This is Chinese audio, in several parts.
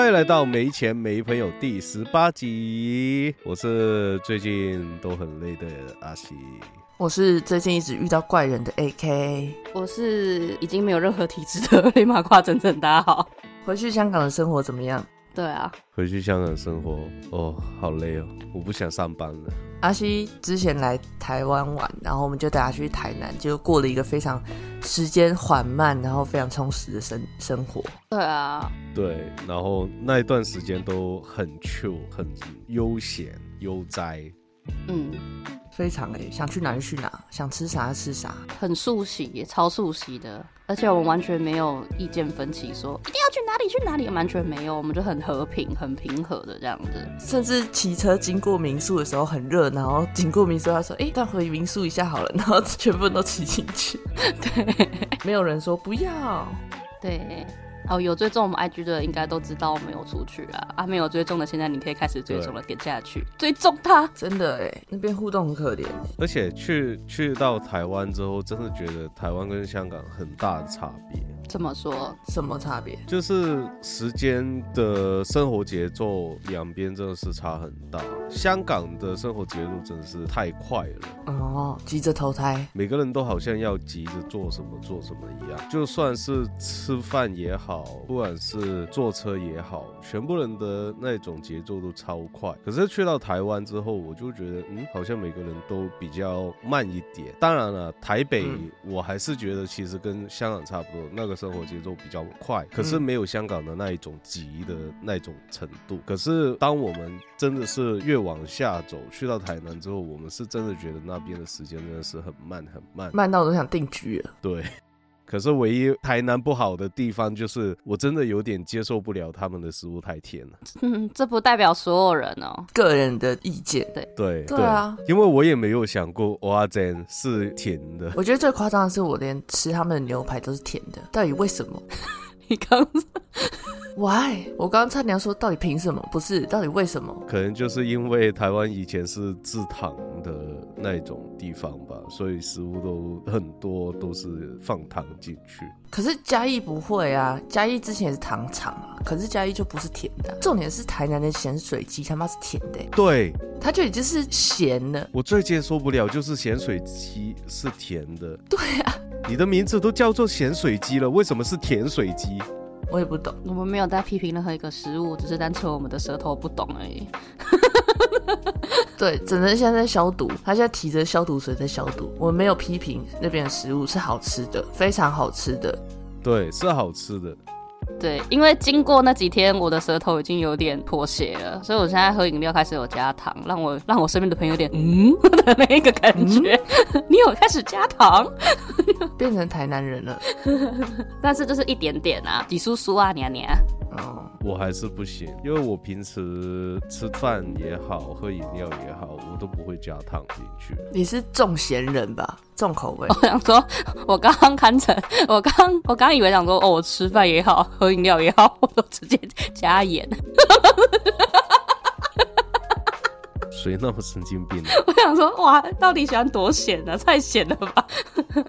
欢迎来到没钱没朋友第十八集，我是最近都很累的阿西。我是最近一直遇到怪人的 AK，我是已经没有任何体质的黑马胯整整，大家好。回去香港的生活怎么样？对啊，回去香港生活哦，好累哦，我不想上班了。阿西之前来台湾玩，然后我们就带他去台南，就过了一个非常时间缓慢，然后非常充实的生生活。对啊，对，然后那一段时间都很 chill，很悠闲悠哉。嗯，非常哎，想去哪就去哪，想吃啥吃啥，很速喜，也超速喜的。而且我们完全没有意见分歧，说一定要去哪里去哪里，完全没有，我们就很和平、很平和的这样子。甚至骑车经过民宿的时候很热，然后经过民宿，他说：“哎，但回民宿一下好了。”然后全部都骑进去，对，没有人说不要，对。哦，有追踪我们 IG 的应该都知道我们有出去啊，啊，没有追踪的，现在你可以开始追踪了，点下去追踪他。真的哎，那边互动很可怜。而且去去到台湾之后，真的觉得台湾跟香港很大的差别。怎么说？什么差别？就是时间的生活节奏，两边真的是差很大。香港的生活节奏真的是太快了，哦，急着投胎，每个人都好像要急着做什么做什么一样。就算是吃饭也好，不管是坐车也好，全部人的那种节奏都超快。可是去到台湾之后，我就觉得，嗯，好像每个人都比较慢一点。当然了，台北我还是觉得其实跟香港差不多，那个。生活节奏比较快，可是没有香港的那一种急的那种程度。可是当我们真的是越往下走，去到台南之后，我们是真的觉得那边的时间真的是很慢很慢，慢到我都想定居了。对。可是唯一台南不好的地方就是，我真的有点接受不了他们的食物太甜了。嗯，这不代表所有人哦，个人的意见。对对对啊，因为我也没有想过蚵仔煎是甜的。我觉得最夸张的是，我连吃他们的牛排都是甜的，到底为什么？你刚。Why？我刚刚差点说，到底凭什么？不是，到底为什么？可能就是因为台湾以前是制糖的那种地方吧，所以食物都很多都是放糖进去。可是嘉义不会啊，嘉义之前也是糖厂啊，可是嘉义就不是甜的。重点是台南的咸水鸡他妈是甜的，对，它就已经是咸的。我最接受不了就是咸水鸡是甜的。对啊，你的名字都叫做咸水鸡了，为什么是甜水鸡？我也不懂，我们没有在批评任何一个食物，只是单纯我们的舌头不懂而已。对，只能现在在消毒，他现在提着消毒水在消毒。我们没有批评那边的食物是好吃的，非常好吃的。对，是好吃的。对，因为经过那几天，我的舌头已经有点脱血了，所以我现在喝饮料开始有加糖，让我让我身边的朋友有点嗯 的那个感觉。你有开始加糖，变成台南人了，但是就是一点点啊，几叔叔啊，娘娘。哦，我还是不行，因为我平时吃饭也好，喝饮料也好，我都不会加糖进去。你是重咸人吧？重口味。我想说，我刚刚看成，我刚我刚以为想说，哦，我吃饭也好，喝饮料也好，我都直接加盐。谁那么神经病？我想说，哇，到底喜欢多险呢？太险了吧！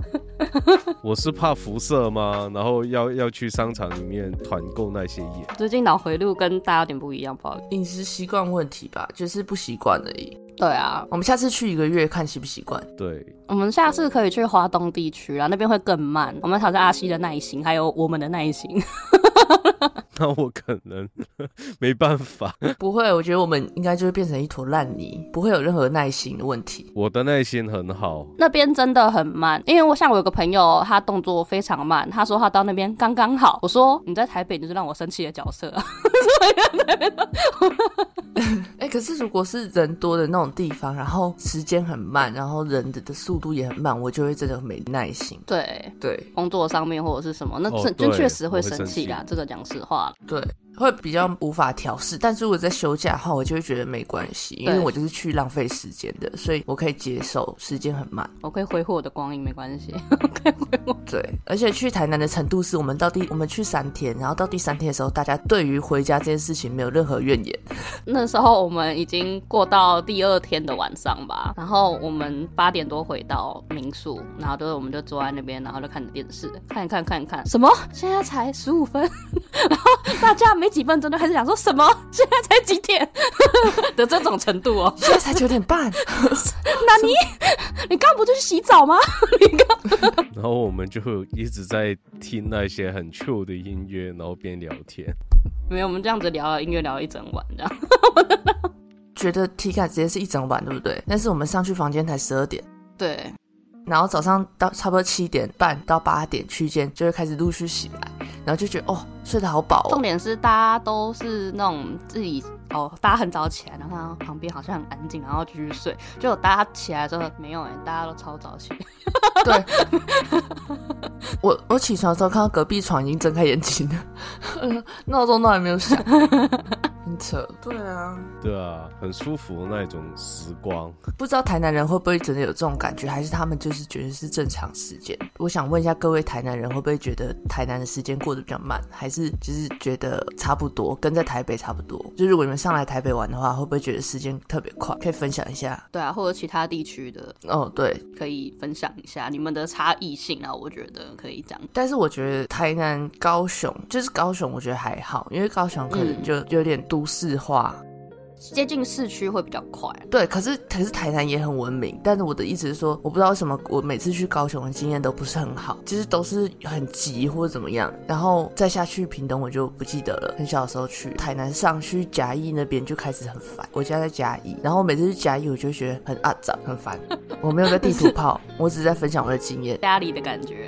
我是怕辐射吗？然后要要去商场里面团购那些盐。最近脑回路跟大家有点不一样，不好意思，饮食习惯问题吧，就是不习惯而已。对啊，我们下次去一个月看习不习惯。对，我们下次可以去华东地区啊，那边会更慢。我们挑战阿西的耐心，还有我们的耐心。那我可能 没办法。不会，我觉得我们应该就会变成一坨烂泥，不会有任何耐心的问题。我的耐心很好。那边真的很慢，因为我像我有个朋友，他动作非常慢。他说他到那边刚刚好。我说你在台北就是让我生气的角色。哎，可是如果是人多的那种地方，然后时间很慢，然后人的的速度也很慢，我就会真的没耐心。对对，工作上面或者是什么，那真就确实会生气啦。这个讲实话，对。会比较无法调试，但是如果在休假的话，我就会觉得没关系，因为我就是去浪费时间的，所以我可以接受时间很慢，我可以挥霍我的光阴，没关系，可以挥霍。对，而且去台南的程度是我们到第我们去三天，然后到第三天的时候，大家对于回家这件事情没有任何怨言。那时候我们已经过到第二天的晚上吧，然后我们八点多回到民宿，然后都我们就坐在那边，然后就看着电视，看一看看一看，什么？现在才十五分，然后大家。没几分钟就开始想说什么？现在才几点 的这种程度哦？现在才九点半，那你你刚不就去洗澡吗？你刚然后我们就一直在听那些很 chill 的音乐，然后边聊天。没有，我们这样子聊音乐聊了一整晚，这样。觉得体感直接是一整晚，对不对？但是我们上去房间才十二点，对，然后早上到差不多七点半到八点区间就会开始陆续醒来，然后就觉得哦，睡得好饱哦。重点是大家都是那种自己哦，大家很早起来，然后看到旁边好像很安静，然后继续睡。结果大家起来之后没有哎、大家都超早起。对，我我起床的时候看到隔壁床已经睁开眼睛了，闹钟都还没有响，很扯。对啊，对啊，很舒服那种时光。不知道台南人会不会真的有这种感觉，还是他们就是觉得是正常时间？我想问一下各位台南人，会不会觉得台南的时间过得比较慢，还是就是觉得差不多，跟在台北差不多？就如果你们上来台北玩的话，会不会觉得时间特别快？可以分享一下。对啊，或者其他地区的哦，对，可以分享一下你们的差异性啊，我觉得可以讲。但是我觉得台南、高雄，就是高雄，我觉得还好，因为高雄可能就有点都市化。接近市区会比较快，对，可是可是台南也很文明，但是我的意思是说，我不知道为什么我每次去高雄的经验都不是很好，就是都是很急或者怎么样，然后再下去屏东我就不记得了。很小的时候去台南上去嘉义那边就开始很烦，我家在嘉义，然后每次去嘉义我就觉得很阿杂很烦。我没有在地图炮，我只是在分享我的经验。家里的感觉，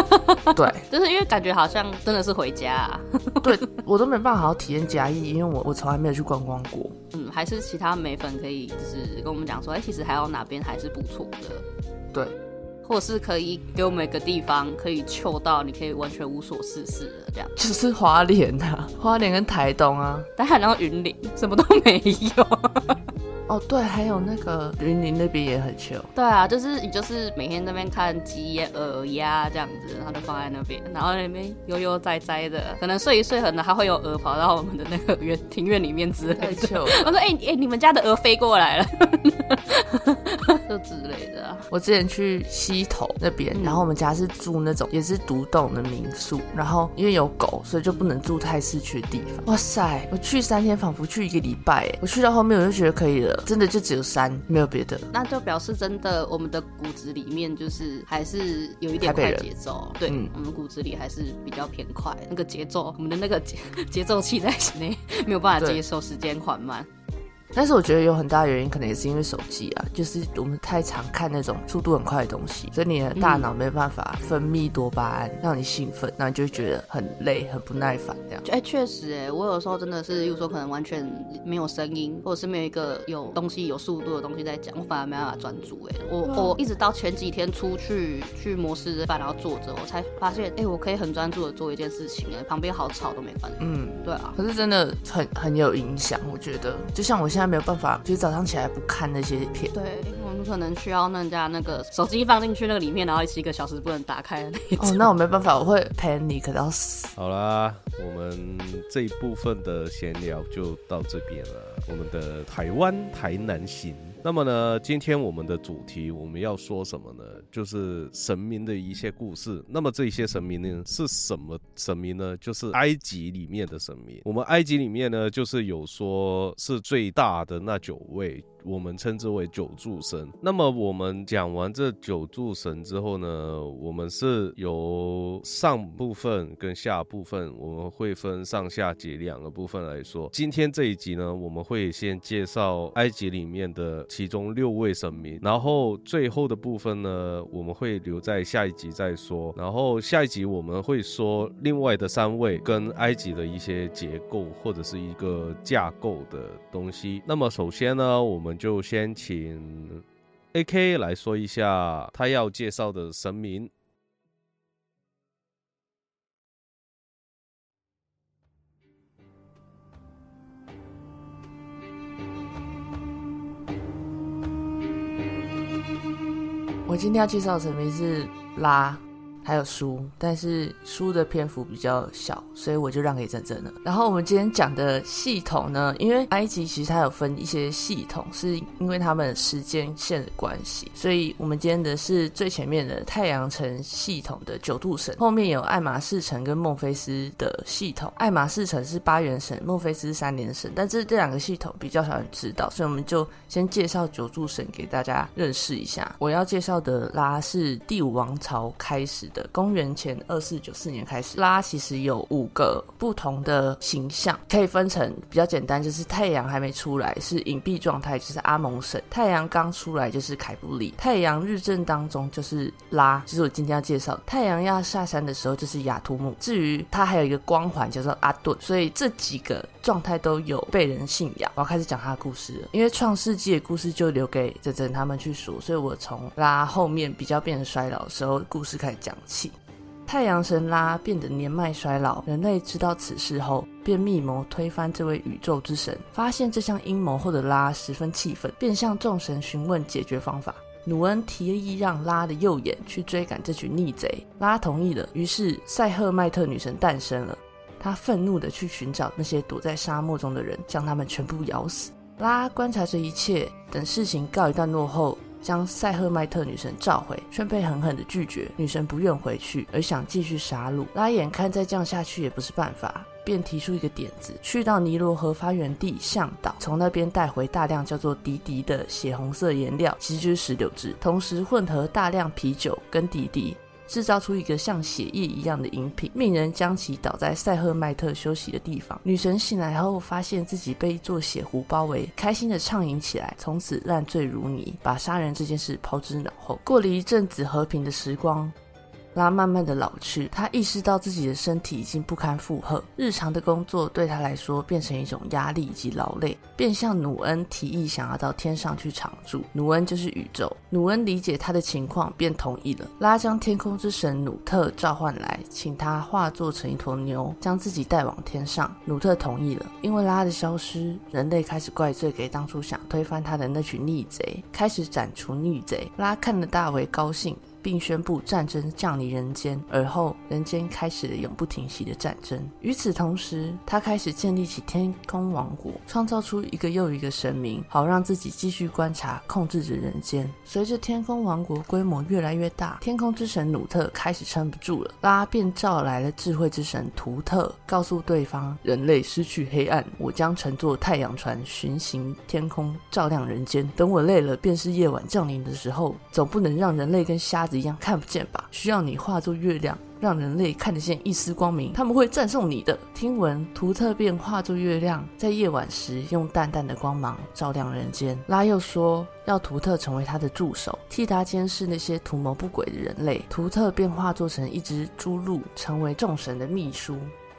对，就是因为感觉好像真的是回家、啊，对我都没办法好好体验嘉义，因为我我从来没有去观光过。嗯，还是其他美粉可以就是跟我们讲说，哎、其实还有哪边还是不错的，对，或者是可以给我们一个地方可以去到，你可以完全无所事事的这样。就是花莲啊，花莲跟台东啊。但然后云林什么都没有。哦，对，还有那个云林那边也很 chill。对啊，就是你就是每天那边看鸡、鹅、鸭这样子，然后就放在那边，然后那边悠悠哉哉的，可能睡一睡，可能还会有鹅跑到我们的那个园庭院里面之类了。我说：“哎、哎、你们家的鹅飞过来了，就之类的啊。我之前去溪头那边，嗯然后我们家是住那种也是独栋的民宿，然后因为有狗，所以就不能住太市区的地方。哇塞，我去三天，仿佛去一个礼拜。哎，我去到后面我就觉得可以了，真的就只有山，没有别的。那就表示真的，我们的骨子里面就是还是有一点快节奏。对，嗯我们骨子里还是比较偏快，那个节奏，我们的那个节 节奏器在内没有办法接受时间缓慢。但是我觉得有很大的原因，可能也是因为手机啊，就是我们太常看那种速度很快的东西，所以你的大脑没办法分泌多巴胺，让你兴奋，那你就会觉得很累、很不耐烦这样。哎，确实，哎，我有时候真的是，例如说可能完全没有声音，或者是没有一个有东西、有速度的东西在讲，我反而没办法专注。哎，我我一直到前几天出去去摩斯饭，然后坐着，我才发现，哎，我可以很专注的做一件事情，哎，旁边好吵都没关系。嗯，对啊，可是真的很很有影响，我觉得，就像我现在没有办法，就是早上起来不看那些片。对，我们可能需要那人家那个手机放进去那个里面，然后一个小时不能打开的那一种。哦，那我没办法，我会 panic 到死。好啦，我们这一部分的闲聊就到这边了。我们的台湾台南行。那么呢，今天我们的主题我们要说什么呢？就是神明的一些故事。那么这些神明呢是什么神明呢？就是埃及里面的神明。我们埃及里面呢，就是有说是最大的那九位。我们称之为九柱神。那么我们讲完这九柱神之后呢，我们是由上部分跟下部分，我们会分上下集两个部分来说。今天这一集呢，我们会先介绍埃及里面的其中六位神明，然后最后的部分呢，我们会留在下一集再说。然后下一集我们会说另外的三位跟埃及的一些结构或者是一个架构的东西。那么首先呢，我们就先请 A K 来说一下他要介绍的神明。我今天要介绍的神明是拉，还有书，但是书的篇幅比较小，所以我就让给珍珍了。然后我们今天讲的系统呢，因为埃及其实它有分一些系统，是因为他们时间线的关系，所以我们今天的是最前面的太阳城系统的九度神，后面有爱马仕城跟孟菲斯的系统。爱马仕城是八元神，孟菲斯是三连神，但是这两个系统比较少人知道，所以我们就先介绍九柱神给大家认识一下。我要介绍的拉是第五王朝开始。的公元前二四九四年开始，拉其实有五个不同的形象，可以分成比较简单，就是太阳还没出来是隐蔽状态，就是阿蒙神；太阳刚出来就是凯布里；太阳日正当中就是拉，就是我今天要介绍。太阳要下山的时候就是雅图姆。至于它还有一个光环叫做阿顿，所以这几个状态都有被人信仰。我要开始讲他的故事了，因为创世纪的故事就留给珍珍他们去说，所以我从拉后面比较变得衰老的时候故事开始讲。气，太阳神拉变得年迈衰老。人类知道此事后，便密谋推翻这位宇宙之神。发现这项阴谋后的拉十分气愤，便向众神询问解决方法。努恩提议让拉的右眼去追赶这群逆贼，拉同意了。于是塞赫迈特女神诞生了。她愤怒地去寻找那些躲在沙漠中的人，将他们全部咬死。拉观察这一切，等事情告一段落后。将塞赫迈特女神召回，却被狠狠的拒绝。女神不愿回去，而想继续杀戮。拉眼看再这样下去也不是办法，便提出一个点子：去到尼罗河发源地向导，从那边带回大量叫做迪迪的血红色颜料，其实就是石榴汁，同时混合大量啤酒跟迪迪。制造出一个像血液一样的饮品，命人将其倒在塞赫迈特休息的地方。女神醒来后，发现自己被一座血湖包围，开心的畅饮起来，从此烂醉如泥，把杀人这件事抛之脑后。过了一阵子和平的时光。拉慢慢的老去，他意识到自己的身体已经不堪负荷，日常的工作对他来说变成一种压力以及劳累，便向努恩提议想要到天上去常住。努恩就是宇宙，努恩理解他的情况，便同意了。拉将天空之神努特召唤来，请他化作成一头牛，将自己带往天上。努特同意了，因为拉的消失，人类开始怪罪给当初想推翻他的那群逆贼，开始斩除逆贼。拉看了大为高兴。并宣布战争降临人间，而后人间开始了永不停息的战争。与此同时，他开始建立起天空王国，创造出一个又一个神明，好让自己继续观察、控制着人间。随着天空王国规模越来越大，天空之神努特开始撑不住了，拉便召来了智慧之神图特，告诉对方：人类失去黑暗，我将乘坐太阳船巡行天空，照亮人间。等我累了，便是夜晚降临的时候，总不能让人类跟瞎子。一样看不见吧？需要你化作月亮，让人类看得见一丝光明。他们会赞颂你的。听闻图特便化作月亮，在夜晚时用淡淡的光芒照亮人间。拉又说要图特成为他的助手，替他监视那些图谋不轨的人类。图特便化作成一只猪鹿，成为众神的秘书。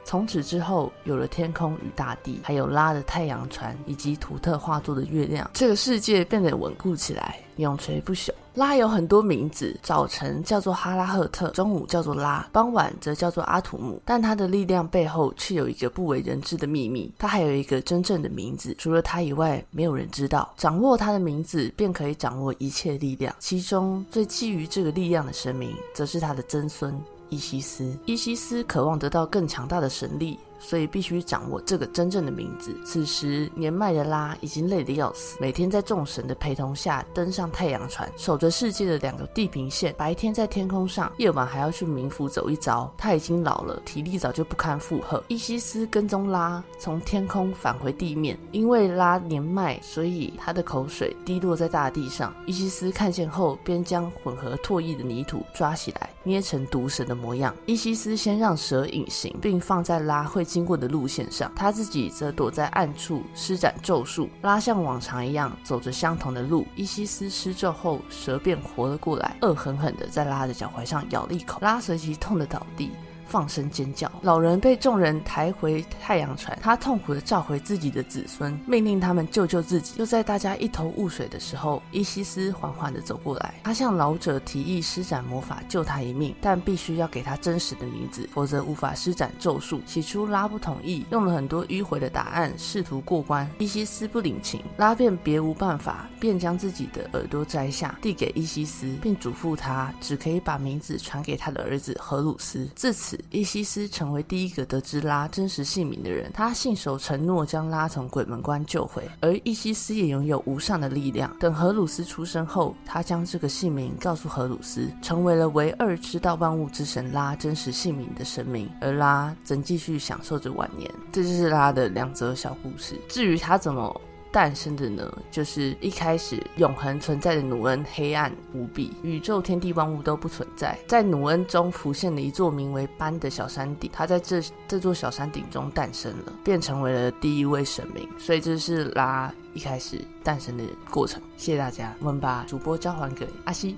从此之后，有了天空与大地，还有拉的太阳船以及图特画作的月亮，这个世界变得稳固起来，永垂不朽。拉有很多名字，早晨叫做哈拉赫特，中午叫做拉，傍晚则叫做阿图姆。但他的力量背后却有一个不为人知的秘密，他还有一个真正的名字，除了他以外，没有人知道。掌握他的名字，便可以掌握一切力量。其中最基于这个力量的神明，则是他的曾孙。伊西斯，伊西斯渴望得到更强大的神力。所以必须掌握这个真正的名字。此时年迈的拉已经累得要死，每天在众神的陪同下登上太阳船，守着世界的两个地平线。白天在天空上，夜晚还要去冥府走一遭。他已经老了，体力早就不堪负荷。伊西斯跟踪拉从天空返回地面，因为拉年迈，所以他的口水滴落在大地上。伊西斯看见后，便将混合唾液的泥土抓起来，捏成毒蛇的模样。伊西斯先让蛇隐形，并放在拉会。经过的路线上，他自己则躲在暗处施展咒术，拉像往常一样走着相同的路。伊西斯施咒后，蛇便活了过来，恶狠狠地在拉的脚踝上咬了一口，拉随即痛得倒地。放声尖叫。老人被众人抬回太阳船，他痛苦的召回自己的子孙，命令他们救救自己。就在大家一头雾水的时候，伊西斯缓缓的走过来，他向老者提议施展魔法救他一命，但必须要给他真实的名字，否则无法施展咒术。起初拉不同意，用了很多迂回的答案试图过关。伊西斯不领情，拉便别无办法，便将自己的耳朵摘下，递给伊西斯，并嘱咐他只可以把名字传给他的儿子荷鲁斯。自此，伊西斯成为第一个得知拉真实姓名的人。他信守承诺，将拉从鬼门关救回，而伊西斯也拥有无上的力量。等荷鲁斯出生后，他将这个姓名告诉荷鲁斯，成为了唯二知道万物之神拉真实姓名的神明。而拉则继续享受着晚年。这就是拉的两则小故事。至于他怎么诞生的呢？就是一开始永恒存在的努恩黑暗无比，宇宙天地万物都不存在，在努恩中浮现了一座名为斑的小山顶，他在这这座小山顶中诞生了，便成为了第一位神明。所以这是拉一开始诞生的过程。谢谢大家，我们把主播交还给阿西。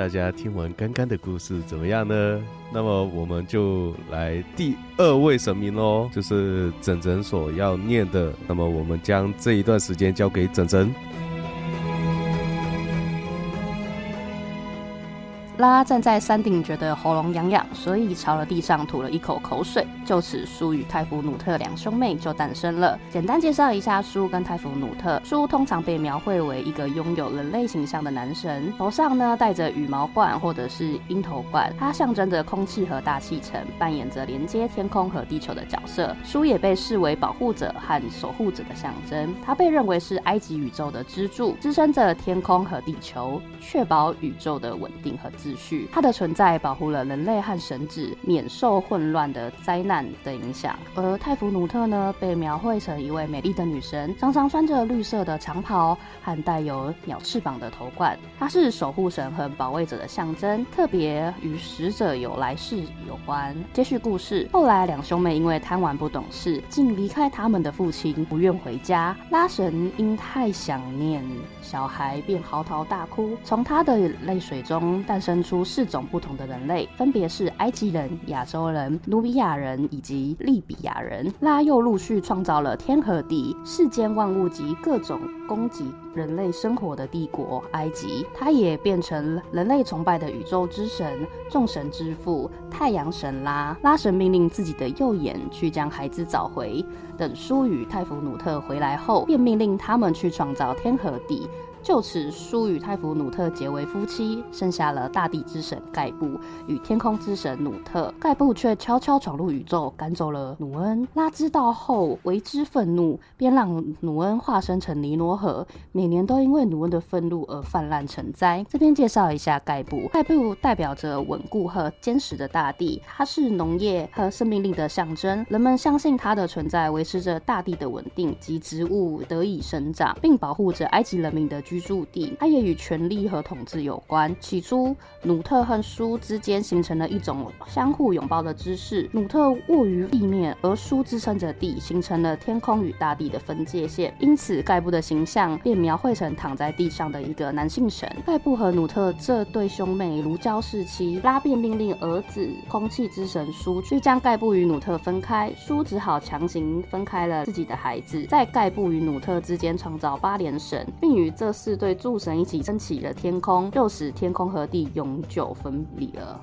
大家听完刚刚的故事怎么样呢？那么我们就来第二位神明喽，就是整整所要念的。那么我们将这一段时间交给整整。拉站在山顶，觉得喉咙痒痒，所以朝了地上吐了一口口水。就此，舒与泰弗努特两兄妹就诞生了。简单介绍一下舒跟泰弗努特。舒通常被描绘为一个拥有人类形象的男神，头上呢戴着羽毛冠或者是鹰头冠，它象征着空气和大气层，扮演着连接天空和地球的角色。舒也被视为保护者和守护者的象征，他被认为是埃及宇宙的支柱，支撑着天空和地球，确保宇宙的稳定和秩序。它的存在保护了人类和神子免受混乱的灾难的影响。而泰弗努特呢，被描绘成一位美丽的女神，常常穿着绿色的长袍和带有鸟翅膀的头冠。她是守护神和保卫者的象征，特别与死者有来世有关。接续故事，后来两兄妹因为贪玩不懂事，竟离开他们的父亲，不愿回家。拉神因太想念小孩，便嚎啕大哭。从他的泪水中诞生出四种不同的人类，分别是埃及人、亚洲人、努比亚人以及利比亚人。拉又陆续创造了天和地、世间万物及各种攻击人类生活的帝国——埃及。他也变成人类崇拜的宇宙之神、众神之父太阳神拉。拉神命令自己的右眼去将孩子找回。等舒与泰弗努特回来后，便命令他们去创造天和地。就此，舒与泰弗努特结为夫妻，生下了大地之神盖布与天空之神努特。盖布却悄悄闯入宇宙，赶走了努恩。拉知道后为之愤怒，便让努恩化身成尼罗河，每年都因为努恩的愤怒而泛滥成灾。这边介绍一下盖布，盖布代表着稳固和坚实的大地，它是农业和生命力的象征。人们相信它的存在维持着大地的稳定及植物得以生长，并保护着埃及人民的。居住地，它也与权力和统治有关。起初，努特和舒之间形成了一种相互拥抱的姿势。努特卧于地面，而舒支撑着地，形成了天空与大地的分界线。因此，盖布的形象便描绘成躺在地上的一个男性神。盖布和努特这对兄妹如胶似漆，拉便命令儿子空气之神舒去将盖布与努特分开。舒只好强行分开了自己的孩子，在盖布与努特之间创造八连神，并与这。是对诸神一起升起了天空，又使天空和地永久分离了。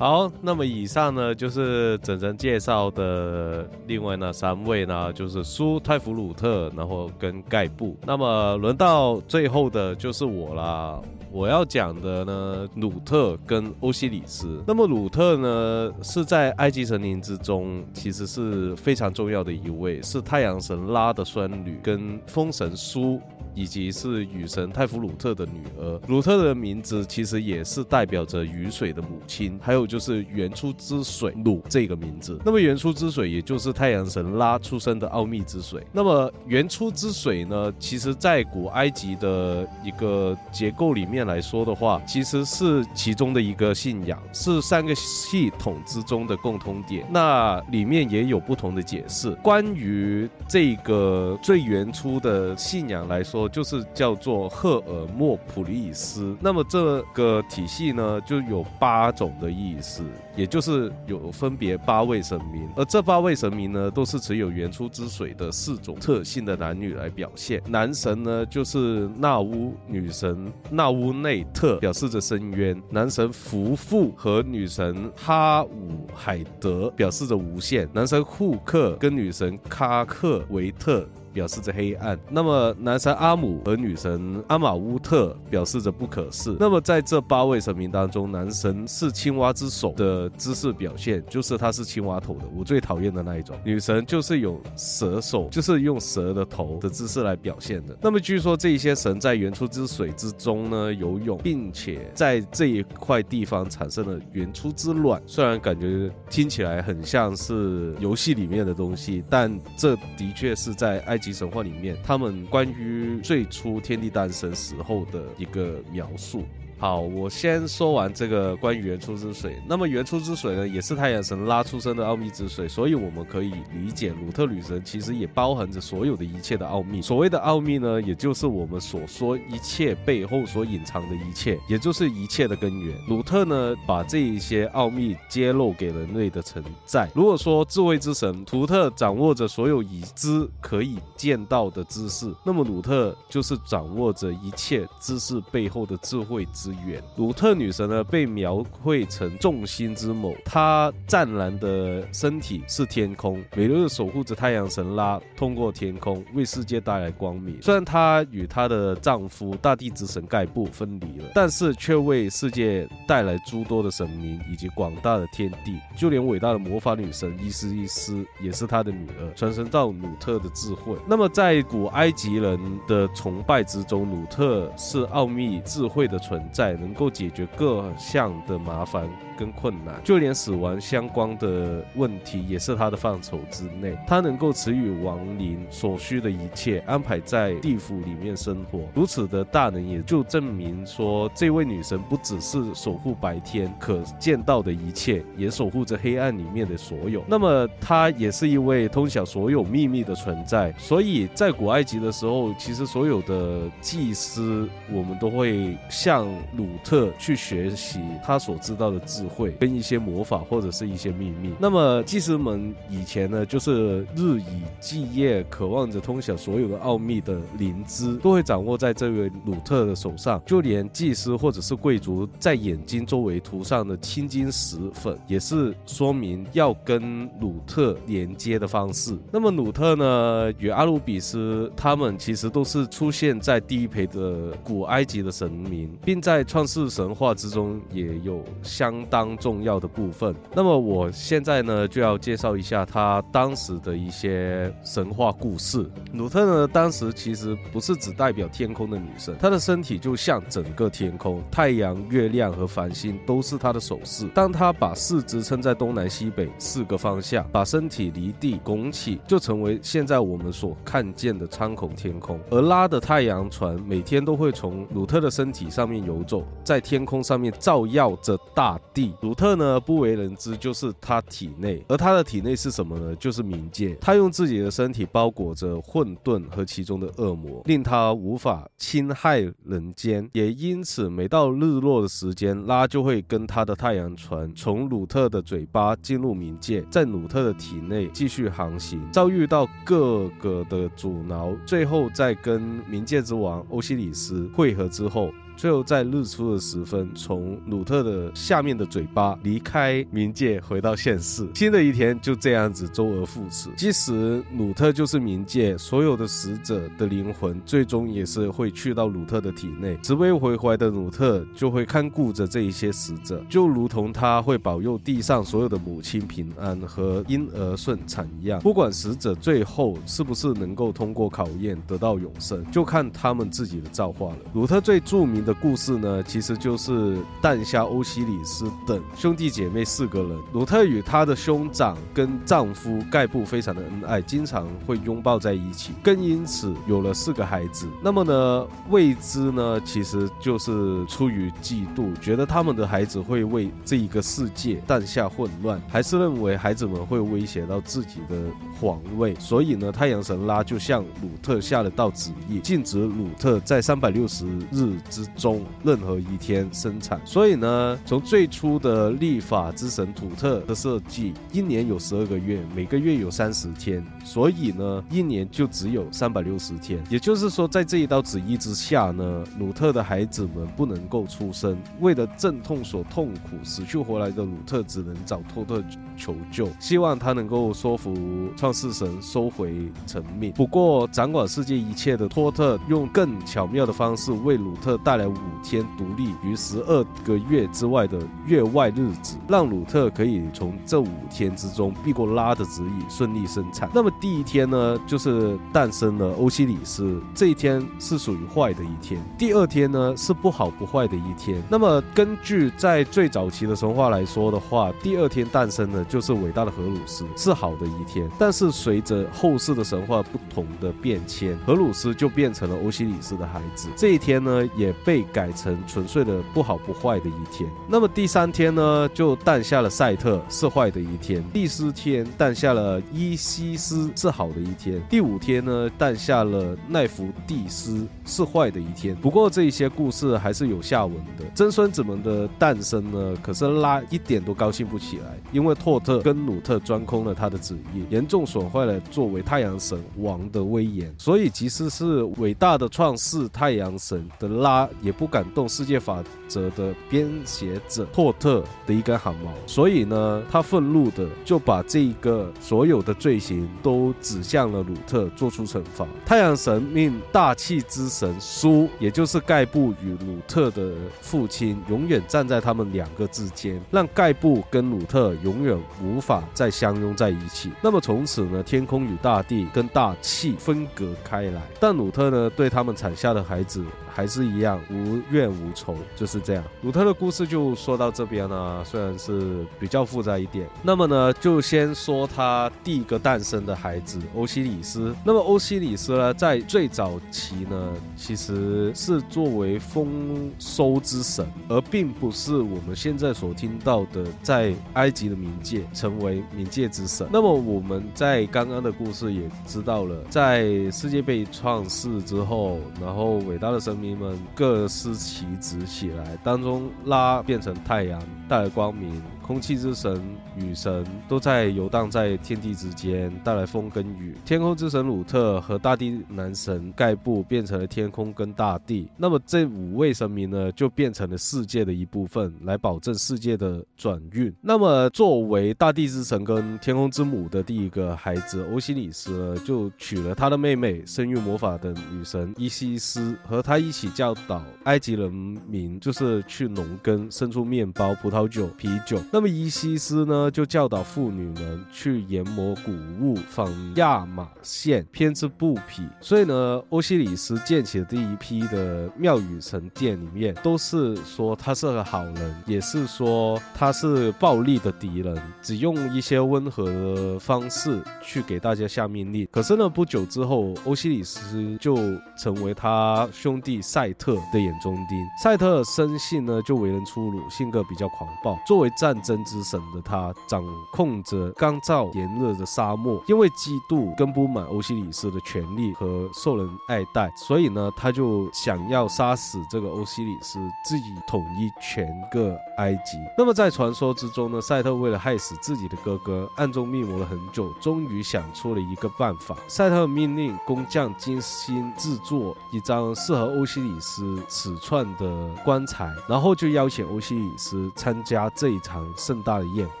好，那么以上呢就是整整介绍的另外那三位呢，就是苏泰弗鲁特，然后跟盖布。那么轮到最后的就是我啦。我要讲的呢，鲁特跟欧西里斯。那么鲁特呢，是在埃及神灵之中，其实是非常重要的一位，是太阳神拉的孙女，跟风神苏。以及是雨神泰弗鲁特的女儿，鲁特的名字其实也是代表着雨水的母亲，还有就是原初之水鲁这个名字。那么原初之水也就是太阳神拉出生的奥秘之水。那么原初之水呢，其实在古埃及的一个结构里面来说的话，其实是其中的一个信仰，是三个系统之中的共通点。那里面也有不同的解释。关于这个最原初的信仰来说。就是叫做赫尔墨普利斯。那么这个体系呢，就有八种的意思，也就是有分别八位神明，而这八位神明呢，都是持有原初之水的四种特性的男女来表现。男神呢，就是纳乌；女神纳乌内特，表示着深渊；男神福富和女神哈武海德，表示着无限；男神库克跟女神卡克维特。表示着黑暗。那么男神阿姆和女神阿玛乌特表示着不可视。那么在这八位神明当中，男神是青蛙之手的姿势表现，就是他是青蛙头的，我最讨厌的那一种。女神就是有蛇手，就是用蛇的头的姿势来表现的。那么据说这一些神在原初之水之中呢游泳，并且在这一块地方产生了原初之卵。虽然感觉听起来很像是游戏里面的东西，但这的确是在埃。及神话里面，他们关于最初天地诞生时候的一个描述。好，我先说完这个关于原初之水。那么原初之水呢，也是太阳神拉出生的奥秘之水，所以我们可以理解鲁特女神其实也包含着所有的一切的奥秘。所谓的奥秘呢，也就是我们所说一切背后所隐藏的一切，也就是一切的根源。鲁特呢，把这一些奥秘揭露给人类的存在。如果说智慧之神图特掌握着所有已知可以见到的知识，那么鲁特就是掌握着一切知识背后的智慧之。远鲁特女神呢，被描绘成众星之母，她湛蓝的身体是天空，每日守护着太阳神拉，通过天空为世界带来光明。虽然她与她的丈夫大地之神盖布分离了，但是却为世界带来诸多的神明以及广大的天地。就连伟大的魔法女神伊斯伊斯也是她的女儿，传承到鲁特的智慧。那么在古埃及人的崇拜之中，鲁特是奥秘智慧的存在。在能够解决各项的麻烦。跟困难，就连死亡相关的问题也是他的范畴之内。他能够赐予亡灵所需的一切，安排在地府里面生活。如此的大能，也就证明说，这位女神不只是守护白天可见到的一切，也守护着黑暗里面的所有。那么，她也是一位通晓所有秘密的存在。所以在古埃及的时候，其实所有的祭司，我们都会向鲁特去学习他所知道的智慧。会跟一些魔法或者是一些秘密。那么祭司们以前呢，就是日以继夜，渴望着通晓所有的奥秘的灵芝，都会掌握在这位鲁特的手上。就连祭司或者是贵族在眼睛周围涂上的青金石粉，也是说明要跟鲁特连接的方式。那么鲁特呢，与阿鲁比斯他们其实都是出现在第一培的古埃及的神明，并在创世神话之中也有相当。当重要的部分。那么我现在呢，就要介绍一下他当时的一些神话故事。鲁特呢，当时其实不是只代表天空的女神，她的身体就像整个天空，太阳、月亮和繁星都是她的首饰。当她把四肢撑在东南西北四个方向，把身体离地拱起，就成为现在我们所看见的苍穹天空。而拉的太阳船每天都会从鲁特的身体上面游走，在天空上面照耀着大地。鲁特呢不为人知，就是他体内，而他的体内是什么呢？就是冥界。他用自己的身体包裹着混沌和其中的恶魔，令他无法侵害人间。也因此，每到日落的时间，拉就会跟他的太阳船从鲁特的嘴巴进入冥界，在鲁特的体内继续航行，遭遇到各个的阻挠，最后在跟冥界之王欧西里斯会合之后。最后在日出的时分，从鲁特的下面的嘴巴离开冥界，回到现世。新的一天就这样子周而复始。即使鲁特就是冥界所有的死者的灵魂，最终也是会去到鲁特的体内。慈悲回怀的鲁特就会看顾着这一些死者，就如同他会保佑地上所有的母亲平安和婴儿顺产一样。不管死者最后是不是能够通过考验得到永生，就看他们自己的造化了。鲁特最著名的。的故事呢，其实就是诞下欧西里斯等兄弟姐妹四个人。鲁特与他的兄长跟丈夫盖布非常的恩爱，经常会拥抱在一起，更因此有了四个孩子。那么呢，未知呢，其实就是出于嫉妒，觉得他们的孩子会为这一个世界诞下混乱，还是认为孩子们会威胁到自己的皇位，所以呢，太阳神拉就向鲁特下了道旨意，禁止鲁特在三百六十日之中任何一天生产。所以呢，从最初的立法之神土特的设计，一年有十二个月，每个月有三十天，所以呢，一年就只有三百六十天。也就是说，在这一道旨意之下呢，鲁特的孩子们不能够出生。为了阵痛所痛苦、死去活来的鲁特，只能找托特求救，希望他能够说服创世神收回成命。不过，掌管世界一切的托特用更巧妙的方式为鲁特带来五天独立于十二个月之外的月外日子，让鲁特可以从这五天之中避过拉的旨意，顺利生产。那么第一天呢，就是诞生了欧西里斯，这一天是属于坏的一天。第二天呢，是不好不坏的一天。那么根据在最早期的神话来说的话，第二天诞生的就是伟大的荷鲁斯，是好的一天。但是随着后世的神话不同的变迁，荷鲁斯就变成了欧西里斯的孩子。这一天呢，也被改成纯粹的不好不坏的一天。那么第三天呢，就诞下了赛特，是坏的一天。第四天诞下了伊西斯，是好的一天。第五天呢，诞下了奈福蒂斯，是坏的一天。不过这一些故事还是有下文的。曾孙子们的诞生呢，可是拉一点都高兴不起来，因为托特跟努特专空了他的旨意，严重损坏了作为太阳神王的威严。所以即使是伟大的创世太阳神的拉，也不敢动世界法则的编写者霍特的一根汗毛。所以呢，他愤怒的就把这一个所有的罪行都指向了鲁特，做出惩罚。太阳神命大气之神苏，也就是盖布与鲁特的父亲，永远站在他们两个之间，让盖布跟鲁特永远无法再相拥在一起。那么从此呢，天空与大地跟大气分隔开来。但鲁特呢，对他们产下的孩子还是一样无怨无仇，就是这样。鲁特的故事就说到这边呢，虽然是比较复杂一点。那么呢，就先说他第一个诞生的孩子欧西里斯。那么欧西里斯呢，在最早期呢，其实是作为丰收之神，而并不是我们现在所听到的在埃及的冥界成为冥界之神。那么我们在刚刚的故事也知道了，在世界杯创世之后，然后伟大的神民们各司其职起来，当中拉变成太阳，带光明。空气之神、雨神都在游荡在天地之间，带来风跟雨。天空之神鲁特和大地男神盖布变成了天空跟大地。那么这五位神明呢，就变成了世界的。一部分，来保证世界的。转运。那么作为大地之神跟天空之母的第一个孩子欧西里斯呢，就娶了他的妹妹生育魔法的。女神伊西斯，和他一起教导埃及人民，就是去农耕，生出面包、葡萄酒、啤酒。那那么伊西斯呢，就教导妇女们去研磨谷物，纺亚马线，编织布匹。所以呢，欧西里斯建起的第一批的庙宇神殿里面，都是说他是个好人，也是说他是暴力的敌人，只用一些温和的方式去给大家下命令。可是呢，不久之后，欧西里斯就成为他兄弟赛特的眼中钉。赛特生性呢就为人粗鲁，性格比较狂暴。作为战争。真之神的他掌控着干燥炎热的沙漠，因为嫉妒跟不满欧西里斯的权利和受人爱戴，所以呢，他就想要杀死这个欧西里斯，自己统一全个埃及。那么在传说之中呢，赛特为了害死自己的哥哥，暗中密谋了很久，终于想出了一个办法。赛特命令工匠精心制作一张适合欧西里斯尺寸的棺材，然后就邀请欧西里斯参加这一场。盛大的宴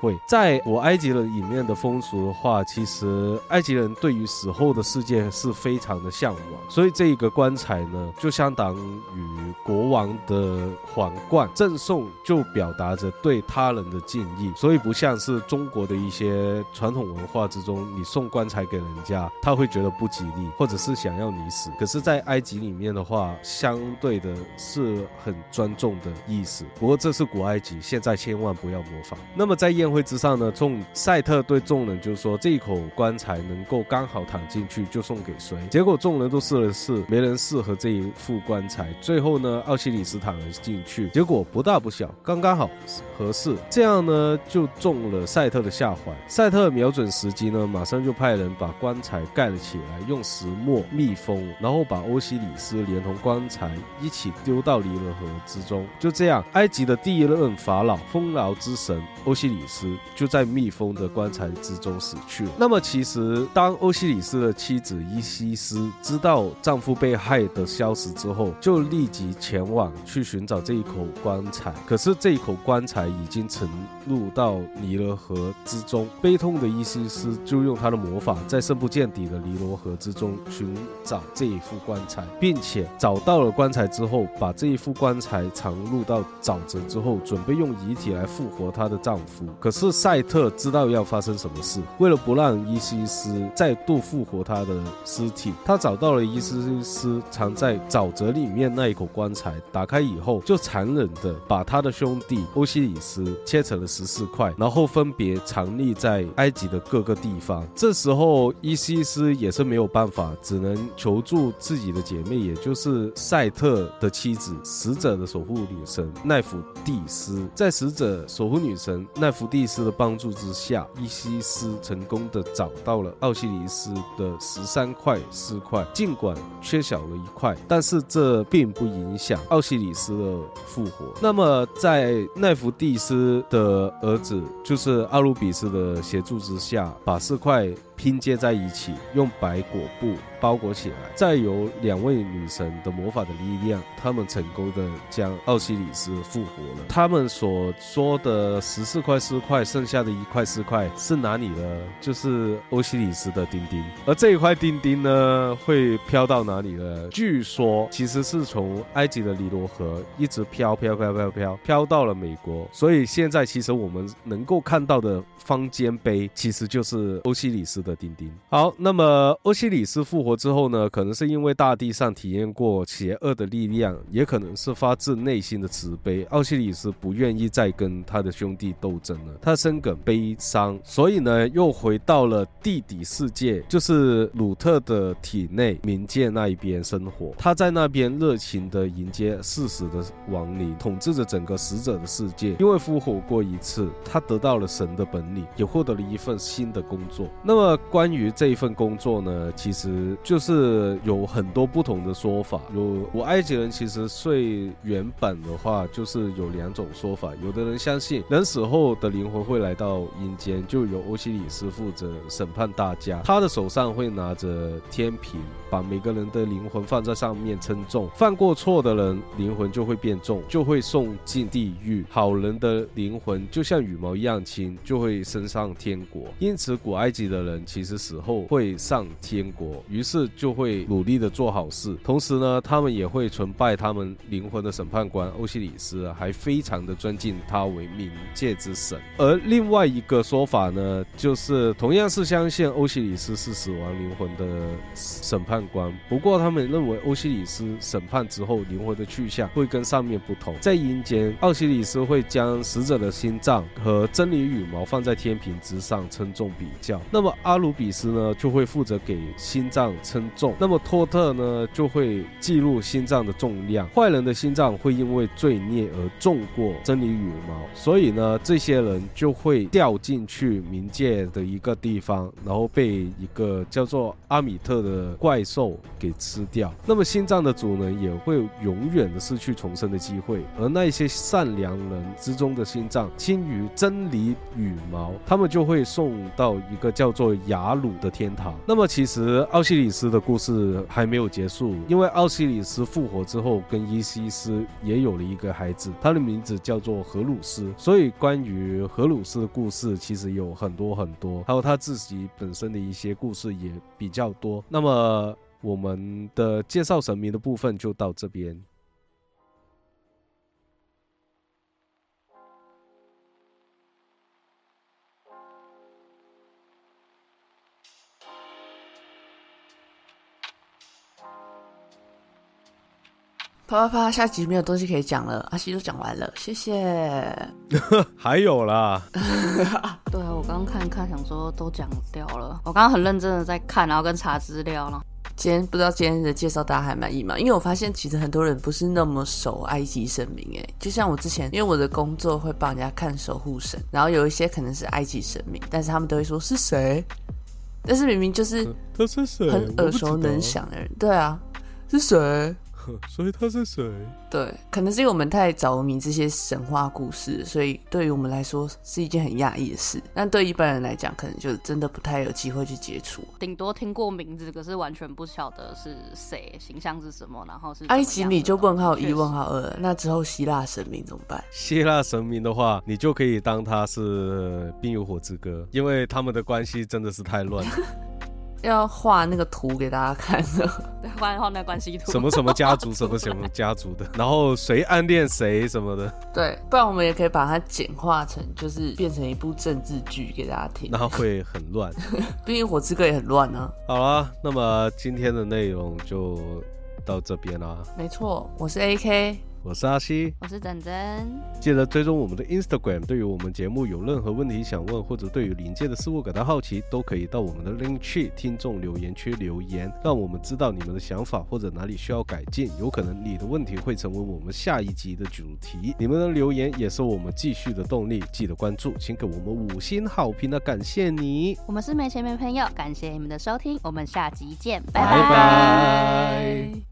会。在我埃及的里面的风俗的话，其实埃及人对于死后的世界是非常的向往，所以这一个棺材呢，就相当于国王的皇冠，赠送就表达着对他人的敬意，所以不像是中国的一些传统文化之中，你送棺材给人家，他会觉得不吉利，或者是想要你死。可是，在埃及里面的话，相对的是很尊重的意思。不过这是古埃及，现在千万不要模那么在宴会之上呢，众赛特对众人就说：“这一口棺材能够刚好躺进去，就送给谁。”结果众人都试了试，没人适合这一副棺材。最后呢，奥西里斯躺了进去，结果不大不小，刚刚好合适。这样呢，就中了赛特的下怀。赛特瞄准时机呢，马上就派人把棺材盖了起来，用石墨密封，然后把欧西里斯连同棺材一起丢到尼罗河之中。就这样，埃及的第一任法老丰饶之神欧西里斯就在密封的棺材之中死去了。那么，其实当欧西里斯的妻子伊西斯知道丈夫被害的消息之后，就立即前往去寻找这一口棺材。可是这一口棺材已经成入到尼罗河之中。悲痛的伊西斯就用他的魔法，在深不见底的尼罗河之中寻找这一副棺材，并且找到了棺材之后，把这一副棺材藏入到沼泽之后，准备用遗体来复活她的丈夫。可是赛特知道要发生什么事，为了不让伊西斯再度复活他的尸体，他找到了伊西斯藏在沼泽里面那一口棺材，打开以后，就残忍的把他的兄弟欧西里斯切成了十四块，然后分别藏匿在埃及的各个地方。这时候伊西斯也是没有办法，只能求助自己的姐妹，也就是赛特的妻子，死者的守护女神奈芙蒂斯。在死者守护女神奈芙蒂斯的帮助之下，伊西斯成功的找到了奥西里斯的十三块尸块。尽管缺少了一块，但是这并不影响奥西里斯的复活。那么，在奈芙蒂斯的儿子，就是阿鲁比斯的协助之下，把四块。拼接在一起，用白果布包裹起来，再由两位女神的魔法的力量，他们成功的将奥西里斯复活了。他们所说的十四块尸块，剩下的一块尸块是哪里呢？就是欧西里斯的钉钉。而这一块钉钉呢，会飘到哪里呢？据说其实是从埃及的尼罗河一直飘飘飘飘飘飘到了美国。所以现在其实我们能够看到的方尖碑，其实就是欧西里斯的。钉钉好，那么欧西里斯复活之后呢？可能是因为大地上体验过邪恶的力量，也可能是发自内心的慈悲。奥西里斯不愿意再跟他的兄弟斗争了，他深感悲伤，所以呢，又回到了地底世界，就是鲁特的体内冥界那一边生活。他在那边热情的迎接逝死的亡灵，统治着整个死者的世界。因为复活过一次，他得到了神的本领，也获得了一份新的工作。那么。关于这一份工作呢，其实就是有很多不同的说法。有我埃及人其实最原本的话，就是有两种说法。有的人相信人死后的灵魂会来到阴间，就由欧西里斯负责审判大家。他的手上会拿着天平，把每个人的灵魂放在上面称重。犯过错的人灵魂就会变重，就会送进地狱；好人的灵魂就像羽毛一样轻，就会升上天国。因此，古埃及的人。其实死后会上天国，于是是就会努力的做好事。同时呢，他们也会崇拜他们灵魂的审判官欧西里斯，还非常的尊敬他为冥界之神。而另外一个说法呢，就是同样是相信欧西里斯是死亡灵魂的审判官，不过他们认为欧西里斯审判之后灵魂的去向会跟上面不同。在阴间，奥西里斯会将死者的心脏和真理羽毛放在天平之上称重比较。那么阿鲁比斯呢就会负责给心脏称重，那么托特呢就会记录心脏的重量。坏人的心脏会因为罪孽而重过真理羽毛，所以呢这些人就会掉进去冥界的一个地方，然后被一个叫做阿米特的怪兽给吃掉。那么心脏的主人也会永远的失去重生的机会，而那些善良人之中的心脏轻于真理羽毛，他们就会送到一个叫做。雅鲁的天堂。那么其实奥西里斯的故事还没有结束，因为奥西里斯复活之后跟伊西斯也有了一个孩子，他的名字叫做荷鲁斯。所以关于荷鲁斯的故事其实有很多很多，还有他自己本身的一些故事也比较多。那么我们的介绍神明的部分就到这边。啪啪啪！下集没有东西可以讲了，阿西都讲完了，谢谢。还有啦，对啊，我刚刚看看，想说都讲掉了。我刚刚很认真的在看，然后跟查资料了。今天不知道今天的介绍大家还满意吗？因为我发现其实很多人不是那么熟埃及神明，哎，就像我之前，因为我的工作会帮人家看守护神，然后有一些可能是埃及神明，但是他们都会说是谁，但是明明就是他 是谁？很耳熟能详的人，对啊，是谁？所以他是谁？对，可能是因为我们太着迷这些神话故事，所以对于我们来说是一件很讶异的事。但对一般人来讲，可能就真的不太有机会去接触。顶多听过名字，可是完全不晓得是谁，形象是什么，然后是埃及你就问号一问号二，那之后希腊神明怎么办？希腊神明的话，你就可以当他是《冰与火之歌》，因为他们的关系真的是太乱了。要画那个图给大家看的。对，不然的话那关系图什么什么家族，什么什么家族的，然后谁暗恋谁什么的，对，不然我们也可以把它简化成，就是变成一部政治剧给大家听。那会很乱。毕竟火之歌也很乱啊。好啦，那么今天的内容就到这边啦。没错，我是 AK，我是阿西，我是珍珍，记得追踪我们的 Instagram。对于我们节目有任何问题想问，或者对于临界的事物感到好奇，都可以到我们的 Link Tree 听众留言区留言，让我们知道你们的想法或者哪里需要改进。有可能你的问题会成为我们下一集的主题。你们的留言也是我们继续的动力。记得关注，请给我们五星好评的，感谢你。我们是没钱没朋友，感谢你们的收听，我们下集见，拜拜拜